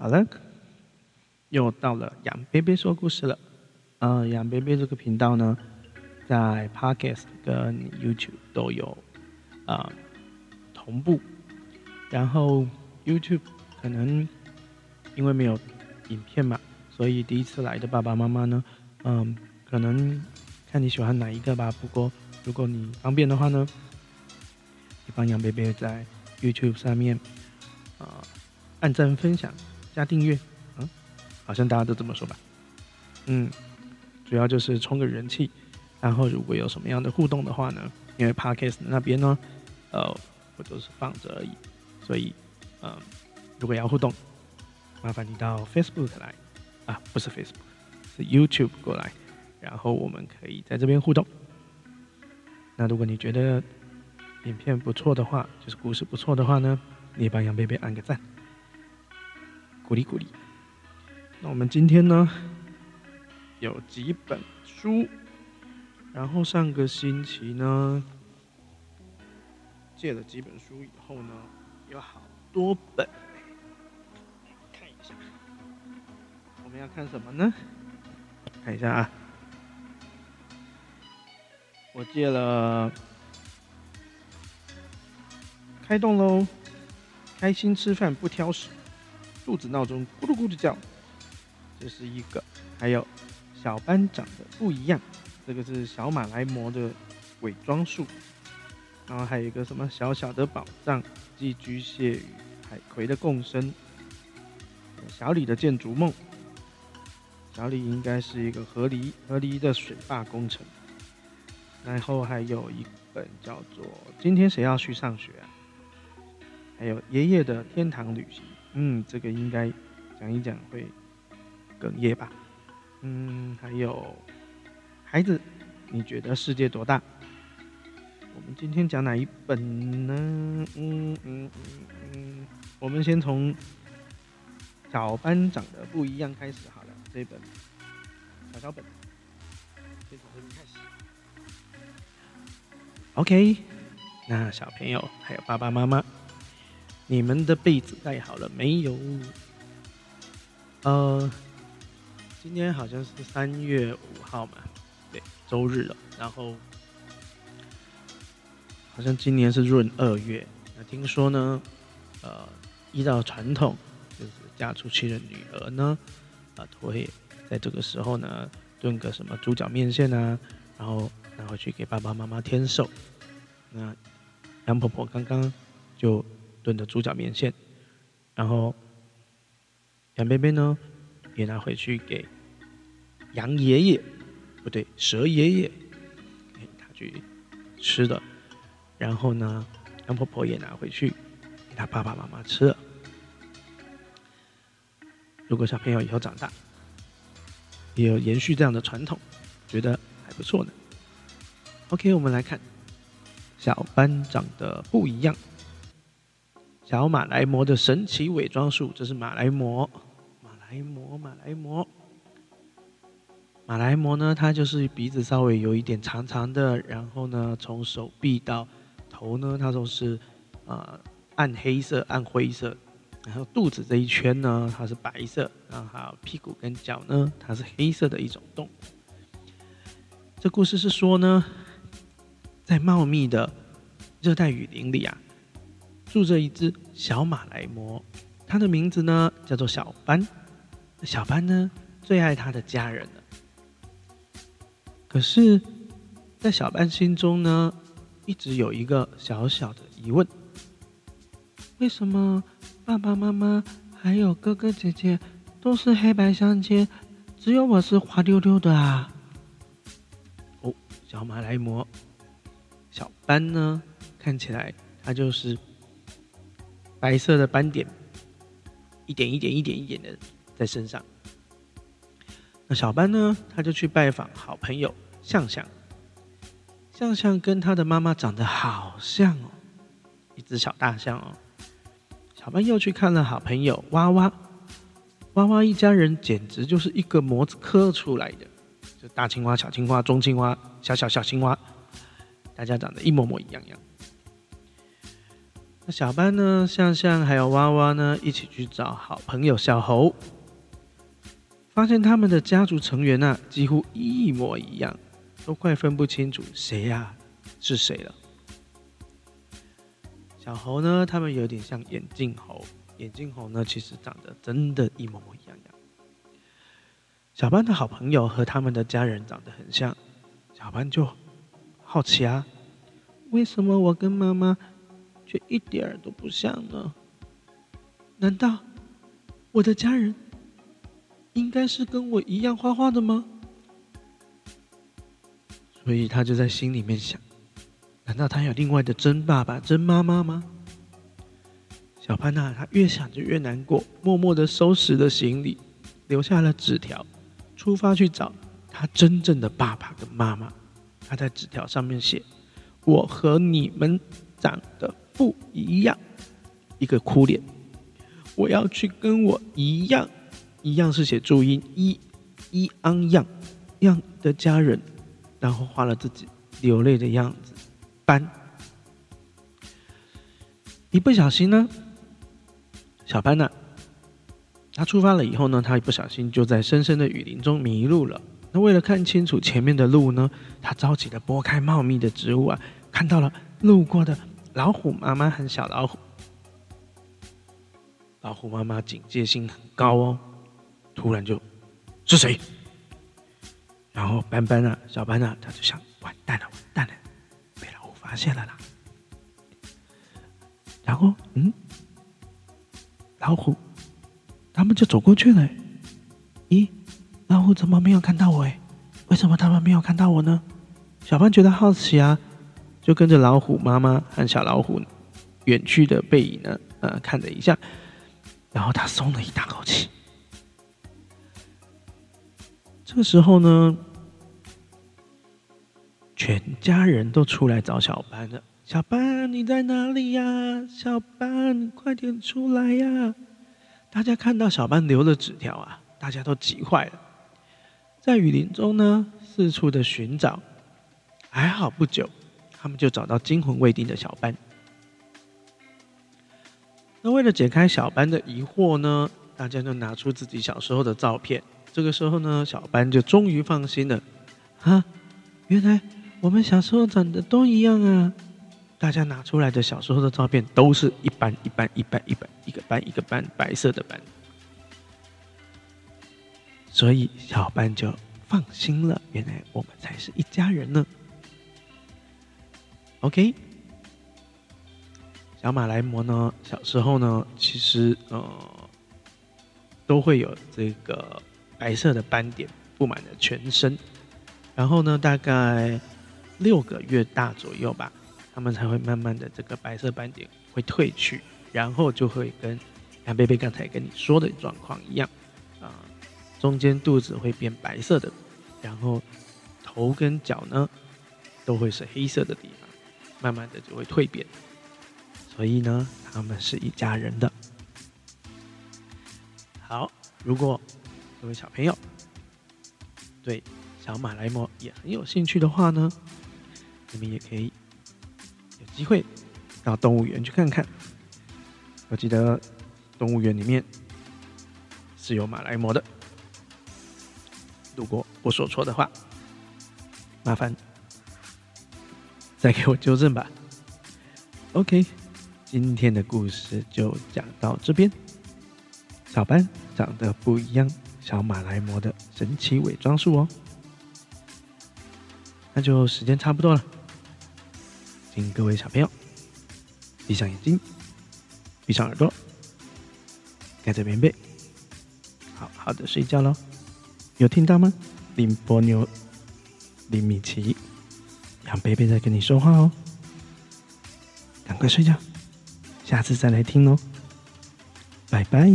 好了，又到了杨贝贝说故事了。呃，杨贝贝这个频道呢，在 Podcast 跟 YouTube 都有啊同步。然后 YouTube 可能因为没有影片嘛，所以第一次来的爸爸妈妈呢，嗯，可能看你喜欢哪一个吧。不过如果你方便的话呢，你帮杨贝贝在 YouTube 上面啊按赞、分享、加订阅，嗯，好像大家都这么说吧。嗯，主要就是充个人气。然后如果有什么样的互动的话呢，因为 Podcast 那边呢，呃，我都是放着而已。所以，嗯，如果要互动，麻烦你到 Facebook 来，啊，不是 Facebook，是 YouTube 过来，然后我们可以在这边互动。那如果你觉得影片不错的话，就是故事不错的话呢，你也帮杨贝贝按个赞，鼓励鼓励。那我们今天呢，有几本书，然后上个星期呢，借了几本书以后呢。有好多本，看一下，我们要看什么呢？看一下啊，我借了，开动喽，开心吃饭不挑食，肚子闹钟咕噜咕噜叫，这是一个，还有小班长的不一样，这个是小马来模的伪装术。然后还有一个什么小小的宝藏，寄居蟹与海葵的共生，小李的建筑梦，小李应该是一个河狸河狸的水坝工程。然后还有一本叫做《今天谁要去上学》啊？还有爷爷的天堂旅行，嗯，这个应该讲一讲会哽咽吧？嗯，还有孩子，你觉得世界多大？我们今天讲哪一本呢？嗯嗯嗯嗯，我们先从小班长的不一样开始好了。这本小小本，先从这边开始。OK，那小朋友还有爸爸妈妈，你们的被子盖好了没有？呃，今天好像是三月五号嘛，对，周日了，然后。好像今年是闰二月，那听说呢，呃，依照传统，就是嫁出去的女儿呢，啊，都会在这个时候呢炖个什么猪脚面线啊，然后拿回去给爸爸妈妈添寿。那杨婆婆刚刚就炖的猪脚面线，然后杨贝贝呢也拿回去给杨爷爷，不对，蛇爷爷，他去吃的。然后呢，杨婆婆也拿回去给他爸爸妈妈吃了。如果小朋友以后长大，也有延续这样的传统，觉得还不错呢。OK，我们来看小班长的不一样。小马来貘的神奇伪装术，这是马来貘，马来貘，马来貘。马来貘呢，它就是鼻子稍微有一点长长的，然后呢，从手臂到头呢，它都是呃暗黑色、暗灰色，然后肚子这一圈呢，它是白色，然后还有屁股跟脚呢，它是黑色的一种动物。这故事是说呢，在茂密的热带雨林里啊，住着一只小马来貘，它的名字呢叫做小班。小班呢最爱他的家人了，可是，在小班心中呢。一直有一个小小的疑问：为什么爸爸妈妈还有哥哥姐姐都是黑白相间，只有我是滑溜溜的啊？哦，小马来貘，小斑呢？看起来它就是白色的斑点，一点一点一点一点的在身上。那小斑呢？他就去拜访好朋友向向。象象跟他的妈妈长得好像哦，一只小大象哦。小班又去看了好朋友娃娃，娃娃一家人简直就是一个模子刻出来的，就大青蛙、小青蛙、中青蛙、小小小青蛙，大家长得一模模一样样。那小班呢，向向还有娃娃呢，一起去找好朋友小猴，发现他们的家族成员啊，几乎一模一样，都快分不清楚谁呀是谁了。小猴呢，他们有点像眼镜猴，眼镜猴呢，其实长得真的一模模一样样。小班的好朋友和他们的家人长得很像，小班就好奇啊，为什么我跟妈妈却一点儿都不像呢？难道我的家人应该是跟我一样画画的吗？所以他就在心里面想。难道他有另外的真爸爸、真妈妈吗？小潘娜，他越想就越难过，默默的收拾了行李，留下了纸条，出发去找他真正的爸爸跟妈妈。他在纸条上面写：“我和你们长得不一样。”一个哭脸。我要去跟我一样，一样是写注音一一昂样样的家人，然后画了自己流泪的样子。班，一不小心呢，小班呢，他出发了以后呢，他一不小心就在深深的雨林中迷路了。那为了看清楚前面的路呢，他着急的拨开茂密的植物啊，看到了路过的老虎妈妈和小老虎。老虎妈妈警戒心很高哦，突然就是谁？然后班班啊，小班啊，他就想完蛋了，完蛋了。被老虎发现了啦，然后嗯，老虎，他们就走过去了。咦，老虎怎么没有看到我？哎，为什么他们没有看到我呢？小班觉得好奇啊，就跟着老虎妈妈和小老虎远去的背影呢，呃，看了一下，然后他松了一大口气。这个时候呢。全家人都出来找小班了。小班，你在哪里呀？小班，快点出来呀！大家看到小班留的纸条啊，大家都急坏了，在雨林中呢四处的寻找。还好不久，他们就找到惊魂未定的小班。那为了解开小班的疑惑呢，大家就拿出自己小时候的照片。这个时候呢，小班就终于放心了。啊，原来。我们小时候长得都一样啊！大家拿出来的小时候的照片都是一班一班一班一班一个班一个班白色的班，所以小班就放心了。原来我们才是一家人呢。OK，小马来模呢，小时候呢，其实呃都会有这个白色的斑点布满了全身，然后呢，大概。六个月大左右吧，他们才会慢慢的这个白色斑点会褪去，然后就会跟杨贝贝刚才跟你说的状况一样，啊，中间肚子会变白色的，然后头跟脚呢都会是黑色的地方，慢慢的就会蜕变，所以呢，他们是一家人的。好，如果各位小朋友对小马来貘也很有兴趣的话呢？你们也可以有机会到动物园去看看。我记得动物园里面是有马来貘的。如果我说错的话，麻烦再给我纠正吧。OK，今天的故事就讲到这边。小班长得不一样，小马来魔的神奇伪装术哦。那就时间差不多了。请各位小朋友闭上眼睛，闭上耳朵，盖着棉被，好好的睡觉喽。有听到吗？林波妞、林米奇、让贝贝在跟你说话哦。赶快睡觉，下次再来听哦。拜拜。